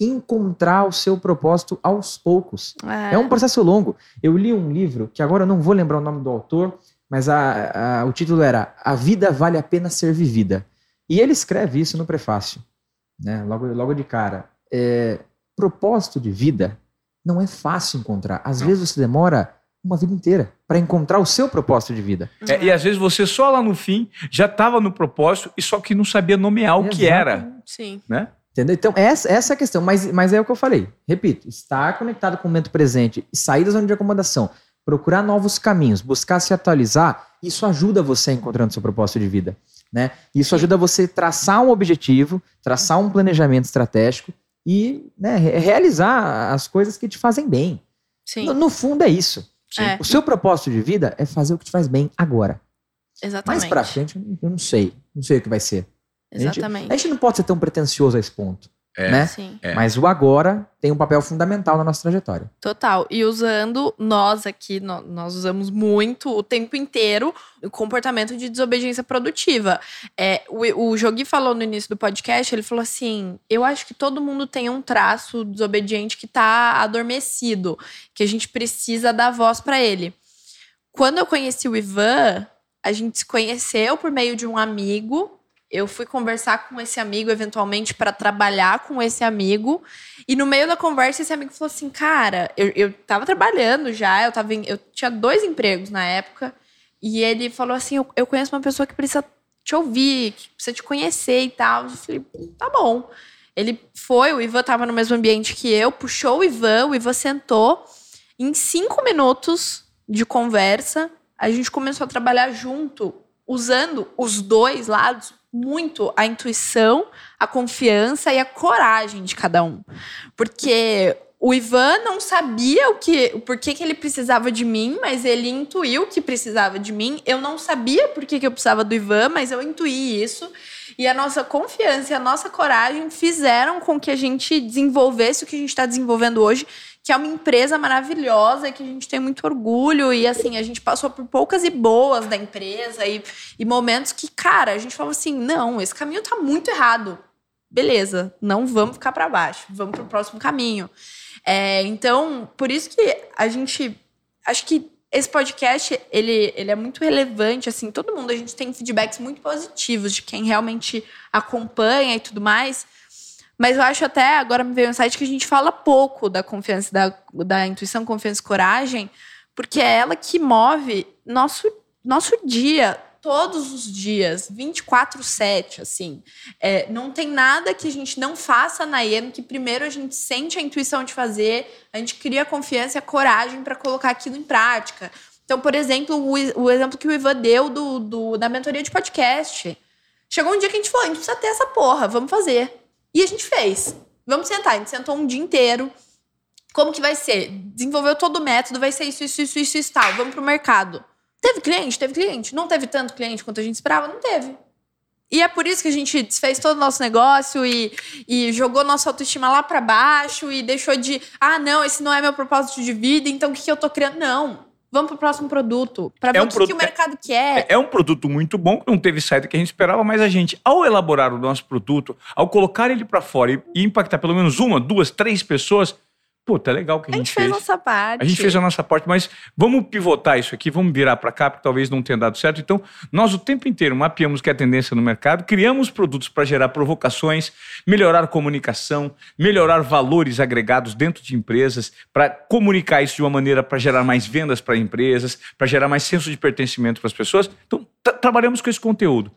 encontrar o seu propósito aos poucos. É. é um processo longo. Eu li um livro que agora eu não vou lembrar o nome do autor mas a, a, o título era A Vida Vale a Pena Ser Vivida. E ele escreve isso no prefácio, né? logo, logo de cara. É, propósito de vida não é fácil encontrar. Às não. vezes você demora uma vida inteira para encontrar o seu propósito de vida. É, e às vezes você só lá no fim já estava no propósito e só que não sabia nomear o que era. Sim. Né? Entendeu? Então, essa, essa é a questão. Mas, mas é o que eu falei. Repito, estar conectado com o momento presente sair da zona de acomodação procurar novos caminhos, buscar se atualizar, isso ajuda você encontrando seu propósito de vida. Né? Isso ajuda você a traçar um objetivo, traçar um planejamento estratégico e né, realizar as coisas que te fazem bem. Sim. No, no fundo é isso. É. O seu propósito de vida é fazer o que te faz bem agora. Exatamente. Mais pra frente, eu não sei. Não sei o que vai ser. A gente- Exatamente. A gente não pode ser tão pretencioso a esse ponto. É. né? Sim. É. Mas o agora tem um papel fundamental na nossa trajetória. Total. E usando, nós aqui, nó- nós usamos muito o tempo inteiro o comportamento de desobediência produtiva. É, o, o Jogui falou no início do podcast, ele falou assim: eu acho que todo mundo tem um traço desobediente que tá adormecido, que a gente precisa dar voz para ele. Quando eu conheci o Ivan, a gente se conheceu por meio de um amigo. Eu fui conversar com esse amigo eventualmente para trabalhar com esse amigo. E no meio da conversa, esse amigo falou assim: Cara, eu, eu tava trabalhando já, eu, tava em- eu tinha dois empregos na época. E ele falou assim: eu, eu conheço uma pessoa que precisa te ouvir, que precisa te conhecer e tal. Eu falei: Tá bom. Ele foi, o Ivan tava no mesmo ambiente que eu, puxou o Ivan, o Ivan sentou. Em cinco minutos de conversa, a gente começou a trabalhar junto, usando os dois lados muito a intuição, a confiança e a coragem de cada um. Porque o Ivan não sabia o que, o porquê que ele precisava de mim, mas ele intuiu que precisava de mim. Eu não sabia por que que eu precisava do Ivan, mas eu intuí isso. E a nossa confiança e a nossa coragem fizeram com que a gente desenvolvesse o que a gente está desenvolvendo hoje, que é uma empresa maravilhosa, que a gente tem muito orgulho. E assim, a gente passou por poucas e boas da empresa e, e momentos que, cara, a gente falou assim: não, esse caminho tá muito errado. Beleza, não vamos ficar para baixo, vamos pro próximo caminho. É, então, por isso que a gente. Acho que esse podcast, ele, ele é muito relevante, assim, todo mundo, a gente tem feedbacks muito positivos de quem realmente acompanha e tudo mais. Mas eu acho até, agora me veio um insight que a gente fala pouco da confiança, da, da intuição, confiança e coragem, porque é ela que move nosso, nosso dia, todos os dias, 24-7, assim. É, não tem nada que a gente não faça na IEM que primeiro a gente sente a intuição de fazer, a gente cria a confiança e a coragem para colocar aquilo em prática. Então, por exemplo, o, o exemplo que o Ivan deu do, do- da mentoria de podcast. Chegou um dia que a gente falou, a gente precisa ter essa porra, vamos fazer. E a gente fez. Vamos sentar, a gente sentou um dia inteiro. Como que vai ser? Desenvolveu todo o método, vai ser isso, isso, isso, isso, isso, tal. Vamos pro mercado. Teve cliente? Teve cliente. Não teve tanto cliente quanto a gente esperava? Não teve. E é por isso que a gente desfez todo o nosso negócio e, e jogou nossa autoestima lá pra baixo e deixou de, ah, não, esse não é meu propósito de vida, então o que, que eu tô criando? Não. Vamos pro próximo produto. Pra ver É o um que, produ- que o mercado quer. É, é um produto muito bom, que não teve saída que a gente esperava, mas a gente, ao elaborar o nosso produto, ao colocar ele para fora e, e impactar pelo menos uma, duas, três pessoas, pô, tá legal o que a, a gente fez nossa parte. A gente fez a nossa parte, mas vamos pivotar isso aqui, vamos virar para cá, porque talvez não tenha dado certo. Então, nós o tempo inteiro mapeamos que é a tendência no mercado, criamos produtos para gerar provocações, melhorar a comunicação, melhorar valores agregados dentro de empresas, para comunicar isso de uma maneira para gerar mais vendas para empresas, para gerar mais senso de pertencimento para as pessoas. Então, tra- trabalhamos com esse conteúdo.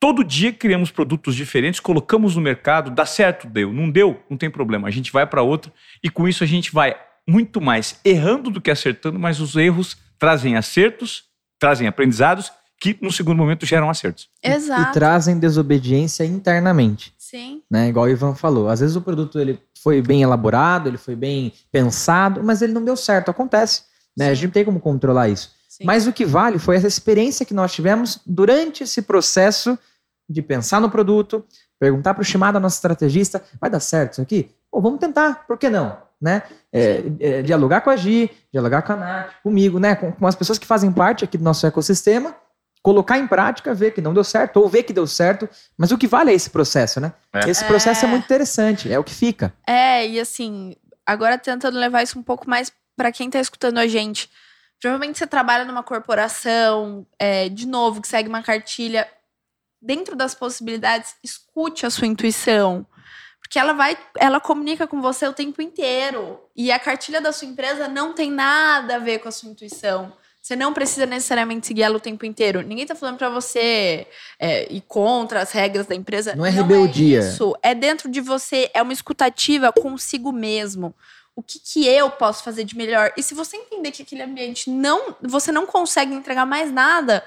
Todo dia criamos produtos diferentes, colocamos no mercado, dá certo, deu. Não deu, não tem problema. A gente vai para outro e com isso a gente vai muito mais errando do que acertando, mas os erros trazem acertos, trazem aprendizados que no segundo momento geram acertos. E Exato. trazem desobediência internamente. Sim. né? Igual o Ivan falou. Às vezes o produto ele foi bem elaborado, ele foi bem pensado, mas ele não deu certo. Acontece. Né? A gente não tem como controlar isso. Sim. Mas o que vale foi essa experiência que nós tivemos durante esse processo de pensar no produto, perguntar para o Shimada, nosso estrategista, vai dar certo isso aqui? Pô, vamos tentar, por que não? Né? É, é, dialogar com a Gi, dialogar com a Nath, comigo, né? com, com as pessoas que fazem parte aqui do nosso ecossistema, colocar em prática, ver que não deu certo, ou ver que deu certo, mas o que vale é esse processo, né? É. Esse processo é É. muito interessante, é o que fica. É, e assim, agora tentando levar isso um pouco mais para quem tá escutando a gente. Provavelmente você trabalha numa corporação, é, de novo, que segue uma cartilha. Dentro das possibilidades, escute a sua intuição. Porque ela vai, ela comunica com você o tempo inteiro. E a cartilha da sua empresa não tem nada a ver com a sua intuição. Você não precisa necessariamente seguir ela o tempo inteiro. Ninguém tá falando para você é, ir contra as regras da empresa. Não é rebeldia. isso. É dentro de você, é uma escutativa consigo mesmo. O que, que eu posso fazer de melhor? E se você entender que aquele ambiente não, você não consegue entregar mais nada,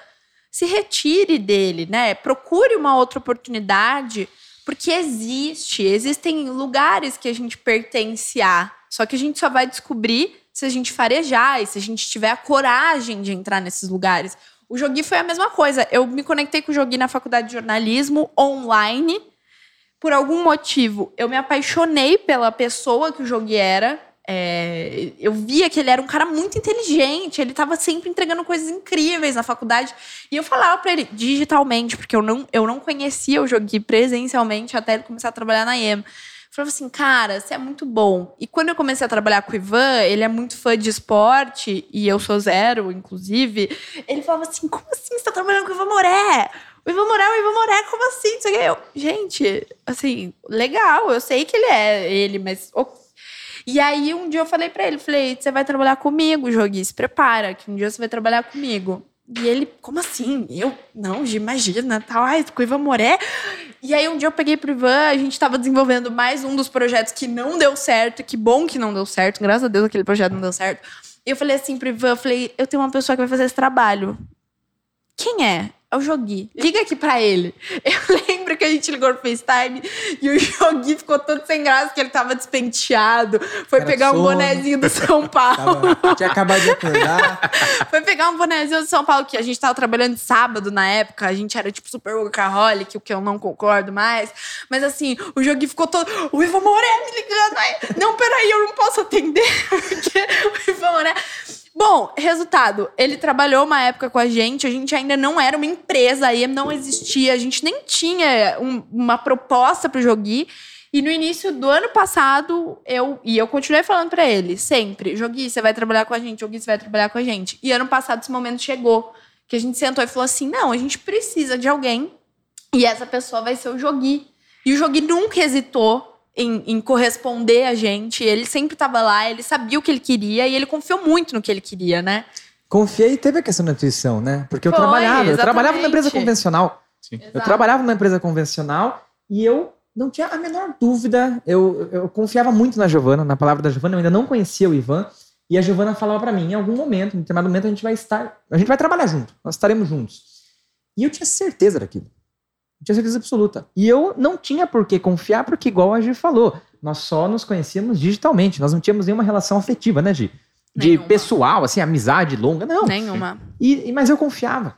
se retire dele, né? Procure uma outra oportunidade, Porque existe, existem lugares que a gente pertence a, só que a gente só vai descobrir se a gente farejar e se a gente tiver a coragem de entrar nesses lugares. O Jogi foi a mesma coisa. Eu me conectei com o Jogi na faculdade de jornalismo online. Por algum motivo, eu me apaixonei pela pessoa que o Jogi era. É, eu via que ele era um cara muito inteligente, ele estava sempre entregando coisas incríveis na faculdade. E eu falava para ele digitalmente, porque eu não, eu não conhecia o Jogi presencialmente até ele começar a trabalhar na EM. Eu falava assim, cara, você é muito bom. E quando eu comecei a trabalhar com o Ivan, ele é muito fã de esporte, e eu sou zero, inclusive. Ele falava assim: como assim você tá trabalhando com o Ivan Moré? O Ivan Moré, o Ivan Moré, como assim? Eu, gente, assim, legal, eu sei que ele é ele, mas e aí um dia eu falei para ele, falei, você vai trabalhar comigo, Jogi, se prepara, que um dia você vai trabalhar comigo. E ele, como assim? Eu, não, imagina, tal, ai, com o Ivan Moré. E aí um dia eu peguei pro Ivan, a gente tava desenvolvendo mais um dos projetos que não deu certo, que bom que não deu certo, graças a Deus aquele projeto não deu certo. Eu falei assim pro Ivan, eu falei, eu tenho uma pessoa que vai fazer esse trabalho. Quem é? É o Jogi. Liga aqui pra ele. Eu lembro que a gente ligou no FaceTime e o Jogi ficou todo sem graça, que ele tava despenteado. Foi Era pegar sono. um bonezinho do São Paulo. Tava, tinha acabado de acordar. Foi pegar um bonezinho do São Paulo, que a gente tava trabalhando de sábado na época. A gente era tipo super workaholic, o que eu não concordo mais. Mas assim, o Jogi ficou todo. O Ivan Moré me ligando. Aí, não, peraí, eu não posso atender. Porque o Ivan Moré. Bom, resultado, ele trabalhou uma época com a gente, a gente ainda não era uma empresa, aí não existia, a gente nem tinha um, uma proposta para o Jogui. E no início do ano passado, eu e eu continuei falando para ele, sempre, Jogui, você vai trabalhar com a gente, Jogui, você vai trabalhar com a gente. E ano passado esse momento chegou, que a gente sentou e falou assim: "Não, a gente precisa de alguém e essa pessoa vai ser o Jogui". E o Jogui nunca hesitou em, em, corresponder a gente. Ele sempre estava lá, ele sabia o que ele queria e ele confiou muito no que ele queria, né? Confiei e teve a questão da intuição, né? Porque eu Foi, trabalhava, exatamente. eu trabalhava numa empresa convencional. Eu trabalhava numa empresa convencional e eu não tinha a menor dúvida. Eu, eu confiava muito na Giovana, na palavra da Giovana, eu ainda não conhecia o Ivan. E a Giovana falava para mim, em algum momento, em determinado momento, a gente vai estar, a gente vai trabalhar junto, nós estaremos juntos. E eu tinha certeza daquilo tinha certeza absoluta. E eu não tinha por que confiar, porque, igual a Gi falou, nós só nos conhecíamos digitalmente. Nós não tínhamos nenhuma relação afetiva, né, Gi? De nenhuma. pessoal, assim, amizade longa, não. Nenhuma. E, mas eu confiava.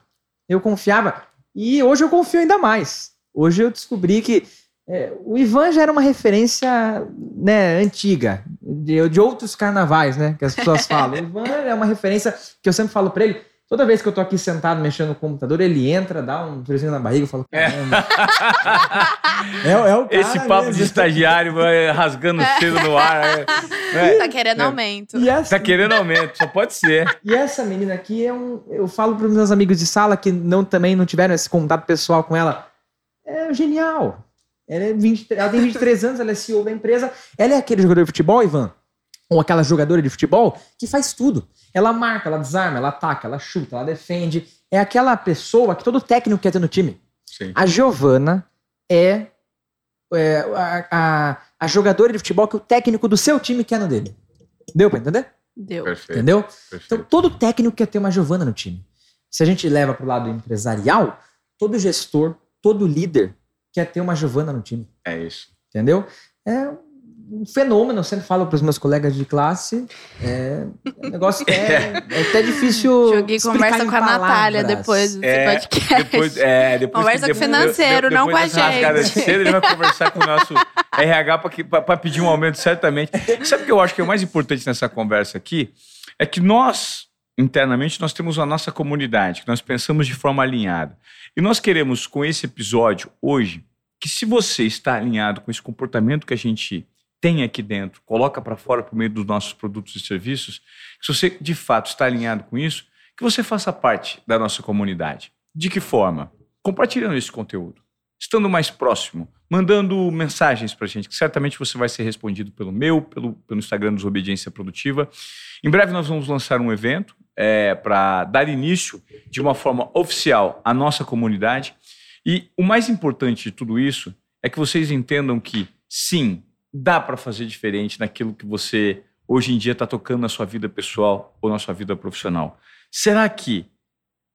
Eu confiava. E hoje eu confio ainda mais. Hoje eu descobri que é, o Ivan já era uma referência né, antiga, de, de outros carnavais, né? Que as pessoas falam. O Ivan é uma referência que eu sempre falo para ele Toda vez que eu tô aqui sentado mexendo no computador, ele entra, dá um friozinho na barriga e fala: é. Caramba. É, é, é o cara Esse papo mesmo. de estagiário vai rasgando cedo no ar. É, é. Tá querendo é. aumento. Essa, tá querendo aumento, só pode ser. E essa menina aqui é um. Eu falo para meus amigos de sala que não, também não tiveram esse contato pessoal com ela. É genial. Ela, é 20, ela tem 23 anos, ela é CEO da empresa. Ela é aquele jogador de futebol, Ivan? Ou aquela jogadora de futebol que faz tudo. Ela marca, ela desarma, ela ataca, ela chuta, ela defende. É aquela pessoa que todo técnico quer ter no time. Sim. A Giovana é, é a, a, a, jogadora de futebol que o técnico do seu time quer no dele. Deu pra entender? Deu. Perfeito. Entendeu? Perfeito. Então todo técnico quer ter uma Giovana no time. Se a gente leva pro lado empresarial, todo gestor, todo líder quer ter uma Giovana no time. É isso. Entendeu? É um fenômeno, eu sempre falo para os meus colegas de classe. É, é negócio é, é até difícil. Joguei conversa com a Natália depois do é, podcast. Depois, é, depois conversa com o financeiro, não com a gente. De cedo, ele vai conversar com o nosso RH para pedir um aumento, certamente. Sabe o que eu acho que é o mais importante nessa conversa aqui? É que nós, internamente, nós temos a nossa comunidade, que nós pensamos de forma alinhada. E nós queremos, com esse episódio, hoje, que se você está alinhado com esse comportamento que a gente tem aqui dentro, coloca para fora por meio dos nossos produtos e serviços, se você de fato está alinhado com isso, que você faça parte da nossa comunidade. De que forma? Compartilhando esse conteúdo, estando mais próximo, mandando mensagens para a gente, que certamente você vai ser respondido pelo meu, pelo, pelo Instagram dos Obediência Produtiva. Em breve nós vamos lançar um evento é, para dar início de uma forma oficial à nossa comunidade. E o mais importante de tudo isso é que vocês entendam que, sim, dá para fazer diferente naquilo que você hoje em dia está tocando na sua vida pessoal ou na sua vida profissional. Será que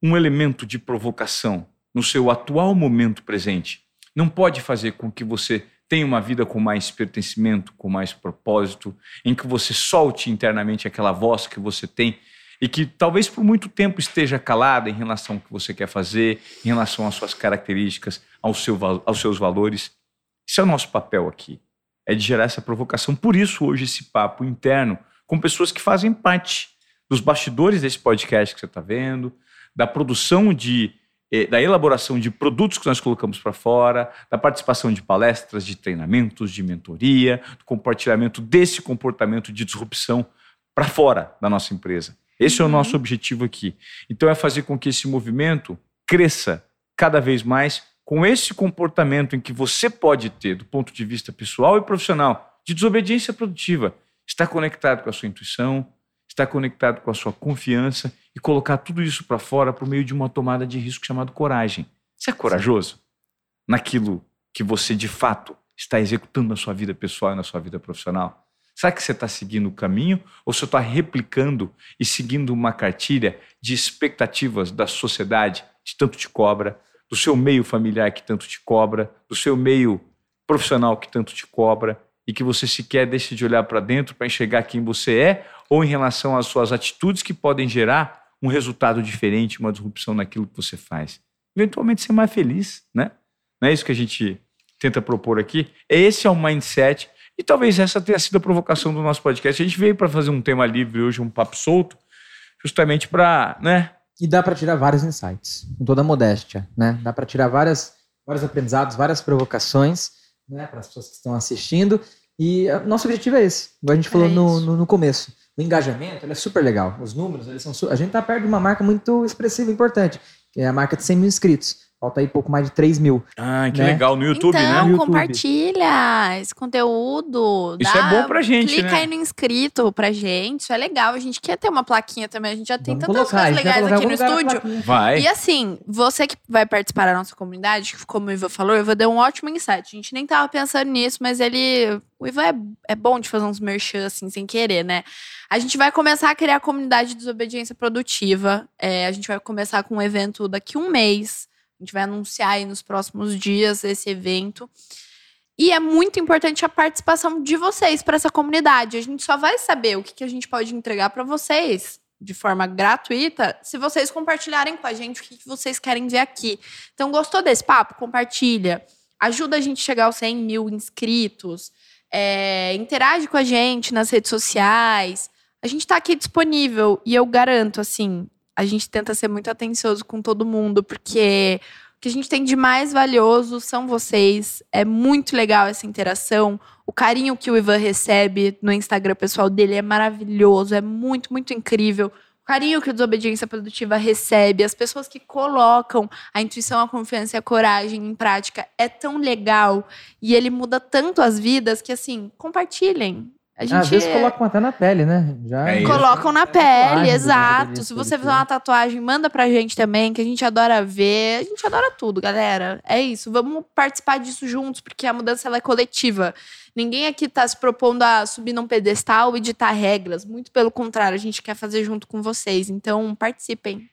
um elemento de provocação no seu atual momento presente não pode fazer com que você tenha uma vida com mais pertencimento, com mais propósito, em que você solte internamente aquela voz que você tem e que talvez por muito tempo esteja calada em relação ao que você quer fazer, em relação às suas características, aos, seu, aos seus valores. Esse é o nosso papel aqui, é de gerar essa provocação. Por isso, hoje, esse papo interno com pessoas que fazem parte dos bastidores desse podcast que você está vendo, da produção de eh, da elaboração de produtos que nós colocamos para fora, da participação de palestras, de treinamentos, de mentoria, do compartilhamento desse comportamento de disrupção para fora da nossa empresa. Esse uhum. é o nosso objetivo aqui. Então é fazer com que esse movimento cresça cada vez mais com esse comportamento em que você pode ter, do ponto de vista pessoal e profissional, de desobediência produtiva, estar conectado com a sua intuição, estar conectado com a sua confiança e colocar tudo isso para fora por meio de uma tomada de risco chamada coragem. Você é corajoso naquilo que você de fato está executando na sua vida pessoal e na sua vida profissional? Será que você está seguindo o caminho ou você está replicando e seguindo uma cartilha de expectativas da sociedade que tanto te cobra, do seu meio familiar que tanto te cobra, do seu meio profissional que tanto te cobra e que você sequer deixa de olhar para dentro para enxergar quem você é ou em relação às suas atitudes que podem gerar um resultado diferente, uma disrupção naquilo que você faz. Eventualmente ser mais feliz, né? Não é isso que a gente tenta propor aqui? Esse é o mindset e talvez essa tenha sido a provocação do nosso podcast. A gente veio para fazer um tema livre hoje, um papo solto, justamente para, né? E dá para tirar vários insights, com toda a modéstia, né? Dá para tirar várias, vários aprendizados, várias provocações, né, para as pessoas que estão assistindo. E nosso objetivo é esse, como a gente falou é no, no, no, começo. O engajamento é super legal. Os números, eles são. A gente está perto de uma marca muito expressiva, importante, que é a marca de 100 mil inscritos. Falta aí pouco mais de 3 mil. Ah, que né? legal. No YouTube, então, né? Então, compartilha esse conteúdo. Isso é bom pra gente, clica né? aí no inscrito pra gente. Isso é legal. A gente quer ter uma plaquinha também. A gente já tem Vamos tantas colocar, coisas legais aqui no estúdio. Vai. E assim, você que vai participar da nossa comunidade, como o Ivan falou, o Ivan deu um ótimo insight. A gente nem tava pensando nisso, mas ele... O Ivan é, é bom de fazer uns merchan, assim, sem querer, né? A gente vai começar a criar a comunidade de desobediência produtiva. É, a gente vai começar com um evento daqui um mês. A gente vai anunciar aí nos próximos dias esse evento. E é muito importante a participação de vocês para essa comunidade. A gente só vai saber o que, que a gente pode entregar para vocês de forma gratuita se vocês compartilharem com a gente o que, que vocês querem ver aqui. Então, gostou desse papo? Compartilha. Ajuda a gente a chegar aos 100 mil inscritos. É, interage com a gente nas redes sociais. A gente está aqui disponível e eu garanto, assim, a gente tenta ser muito atencioso com todo mundo, porque o que a gente tem de mais valioso são vocês. É muito legal essa interação. O carinho que o Ivan recebe no Instagram pessoal dele é maravilhoso, é muito, muito incrível. O carinho que o Desobediência Produtiva recebe, as pessoas que colocam a intuição, a confiança e a coragem em prática é tão legal e ele muda tanto as vidas que, assim, compartilhem. A gente Às vezes colocam até na pele, né? Já é colocam na pele, exato. Se você fizer uma tatuagem, manda pra gente também, que a gente adora ver. A gente adora tudo, galera. É isso. Vamos participar disso juntos, porque a mudança ela é coletiva. Ninguém aqui tá se propondo a subir num pedestal e ditar regras. Muito pelo contrário, a gente quer fazer junto com vocês. Então, participem.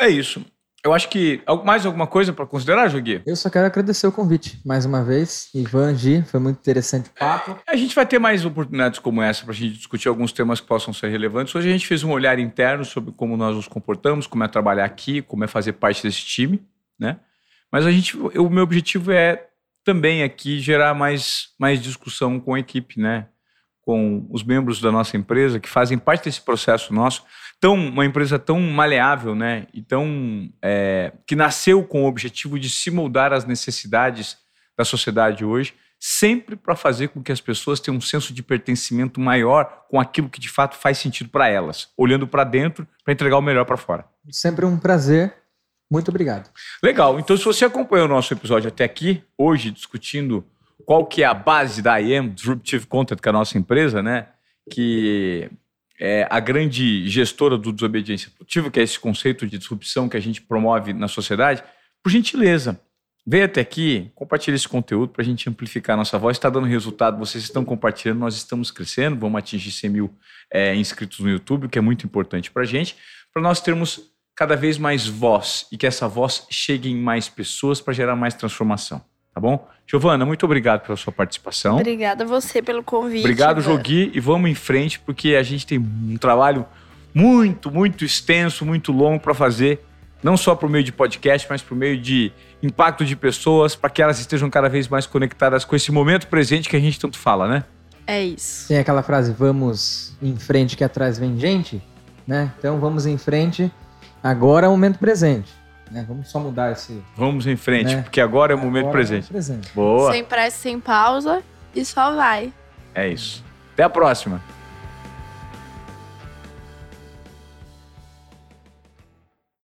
É isso. Eu acho que. Mais alguma coisa para considerar, Jogui? Eu só quero agradecer o convite mais uma vez. Ivan, Gi, foi muito interessante o papo. É, a gente vai ter mais oportunidades como essa para a gente discutir alguns temas que possam ser relevantes. Hoje a gente fez um olhar interno sobre como nós nos comportamos, como é trabalhar aqui, como é fazer parte desse time, né? Mas a gente, o meu objetivo é também aqui gerar mais, mais discussão com a equipe, né? Com os membros da nossa empresa que fazem parte desse processo nosso tão uma empresa tão maleável, né? E tão é, que nasceu com o objetivo de se moldar às necessidades da sociedade hoje, sempre para fazer com que as pessoas tenham um senso de pertencimento maior com aquilo que de fato faz sentido para elas, olhando para dentro para entregar o melhor para fora. Sempre um prazer. Muito obrigado. Legal. Então, se você acompanhou o nosso episódio até aqui, hoje discutindo qual que é a base da IM, Disruptive Content, que é a nossa empresa, né? Que é, a grande gestora do desobediência produtiva, que é esse conceito de disrupção que a gente promove na sociedade, por gentileza, venha até aqui, compartilhe esse conteúdo para a gente amplificar nossa voz. Está dando resultado, vocês estão compartilhando, nós estamos crescendo, vamos atingir 100 mil é, inscritos no YouTube, o que é muito importante para a gente, para nós termos cada vez mais voz e que essa voz chegue em mais pessoas para gerar mais transformação. Tá bom? Giovana, muito obrigado pela sua participação. Obrigada a você pelo convite. Obrigado, Ivan. Jogui, e vamos em frente, porque a gente tem um trabalho muito, muito extenso, muito longo para fazer, não só por meio de podcast, mas por meio de impacto de pessoas, para que elas estejam cada vez mais conectadas com esse momento presente que a gente tanto fala, né? É isso. Tem aquela frase, vamos em frente que atrás vem gente, né? Então vamos em frente, agora é o momento presente. Né? Vamos só mudar esse... Vamos em frente, Né? porque agora é o momento agora é presente. presente. Boa, Sem pressa, sem pausa e só vai. é isso. Até a próxima.